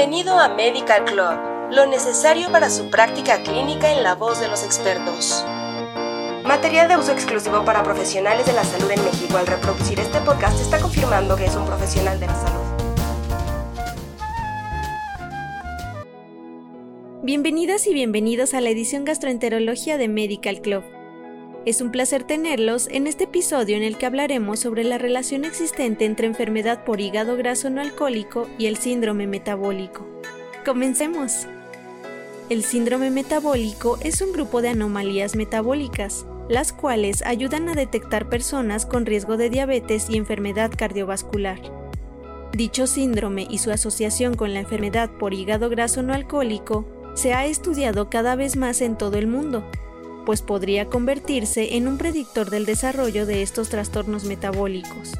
Bienvenido a Medical Club, lo necesario para su práctica clínica en la voz de los expertos. Material de uso exclusivo para profesionales de la salud en México. Al reproducir este podcast está confirmando que es un profesional de la salud. Bienvenidas y bienvenidos a la edición Gastroenterología de Medical Club. Es un placer tenerlos en este episodio en el que hablaremos sobre la relación existente entre enfermedad por hígado graso no alcohólico y el síndrome metabólico. Comencemos. El síndrome metabólico es un grupo de anomalías metabólicas, las cuales ayudan a detectar personas con riesgo de diabetes y enfermedad cardiovascular. Dicho síndrome y su asociación con la enfermedad por hígado graso no alcohólico se ha estudiado cada vez más en todo el mundo, pues podría convertirse en un predictor del desarrollo de estos trastornos metabólicos.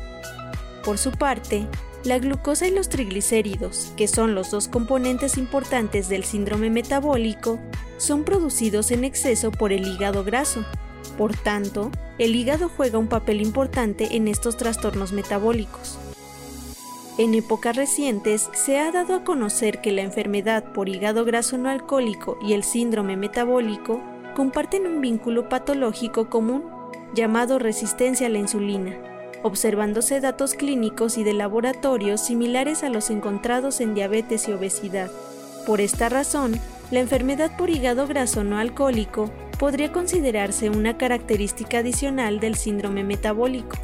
Por su parte, la glucosa y los triglicéridos, que son los dos componentes importantes del síndrome metabólico, son producidos en exceso por el hígado graso. Por tanto, el hígado juega un papel importante en estos trastornos metabólicos. En épocas recientes se ha dado a conocer que la enfermedad por hígado graso no alcohólico y el síndrome metabólico comparten un vínculo patológico común llamado resistencia a la insulina, observándose datos clínicos y de laboratorio similares a los encontrados en diabetes y obesidad. Por esta razón, la enfermedad por hígado graso no alcohólico podría considerarse una característica adicional del síndrome metabólico.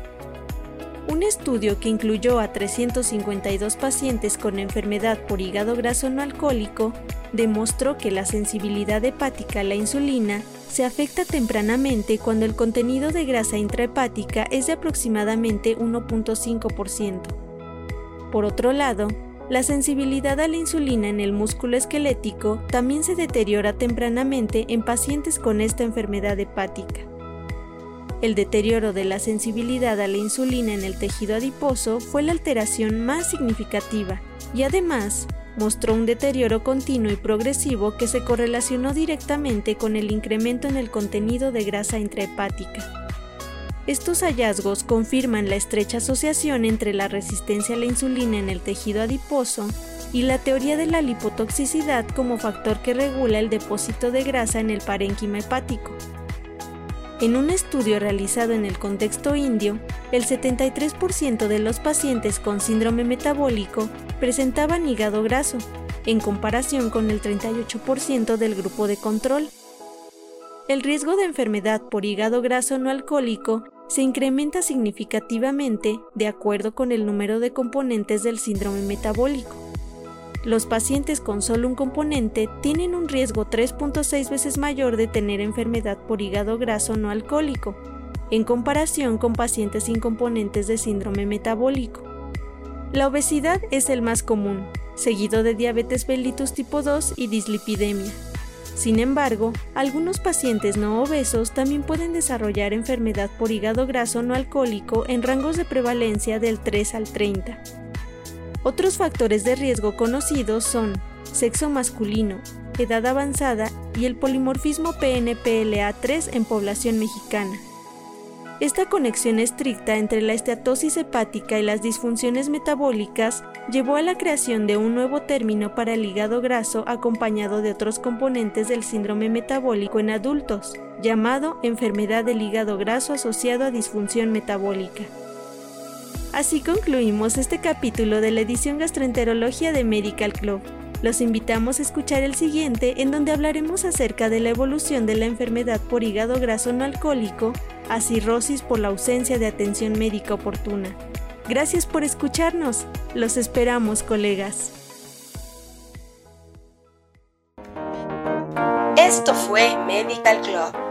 Un estudio que incluyó a 352 pacientes con enfermedad por hígado graso no alcohólico demostró que la sensibilidad hepática a la insulina se afecta tempranamente cuando el contenido de grasa intrahepática es de aproximadamente 1.5%. Por otro lado, la sensibilidad a la insulina en el músculo esquelético también se deteriora tempranamente en pacientes con esta enfermedad hepática. El deterioro de la sensibilidad a la insulina en el tejido adiposo fue la alteración más significativa y además mostró un deterioro continuo y progresivo que se correlacionó directamente con el incremento en el contenido de grasa intrahepática. Estos hallazgos confirman la estrecha asociación entre la resistencia a la insulina en el tejido adiposo y la teoría de la lipotoxicidad como factor que regula el depósito de grasa en el parénquima hepático. En un estudio realizado en el contexto indio, el 73% de los pacientes con síndrome metabólico presentaban hígado graso, en comparación con el 38% del grupo de control. El riesgo de enfermedad por hígado graso no alcohólico se incrementa significativamente de acuerdo con el número de componentes del síndrome metabólico. Los pacientes con solo un componente tienen un riesgo 3.6 veces mayor de tener enfermedad por hígado graso no alcohólico, en comparación con pacientes sin componentes de síndrome metabólico. La obesidad es el más común, seguido de diabetes mellitus tipo 2 y dislipidemia. Sin embargo, algunos pacientes no obesos también pueden desarrollar enfermedad por hígado graso no alcohólico en rangos de prevalencia del 3 al 30. Otros factores de riesgo conocidos son sexo masculino, edad avanzada y el polimorfismo PNPLA3 en población mexicana. Esta conexión estricta entre la esteatosis hepática y las disfunciones metabólicas llevó a la creación de un nuevo término para el hígado graso acompañado de otros componentes del síndrome metabólico en adultos, llamado enfermedad del hígado graso asociado a disfunción metabólica. Así concluimos este capítulo de la edición Gastroenterología de Medical Club. Los invitamos a escuchar el siguiente en donde hablaremos acerca de la evolución de la enfermedad por hígado graso no alcohólico a cirrosis por la ausencia de atención médica oportuna. Gracias por escucharnos. Los esperamos, colegas. Esto fue Medical Club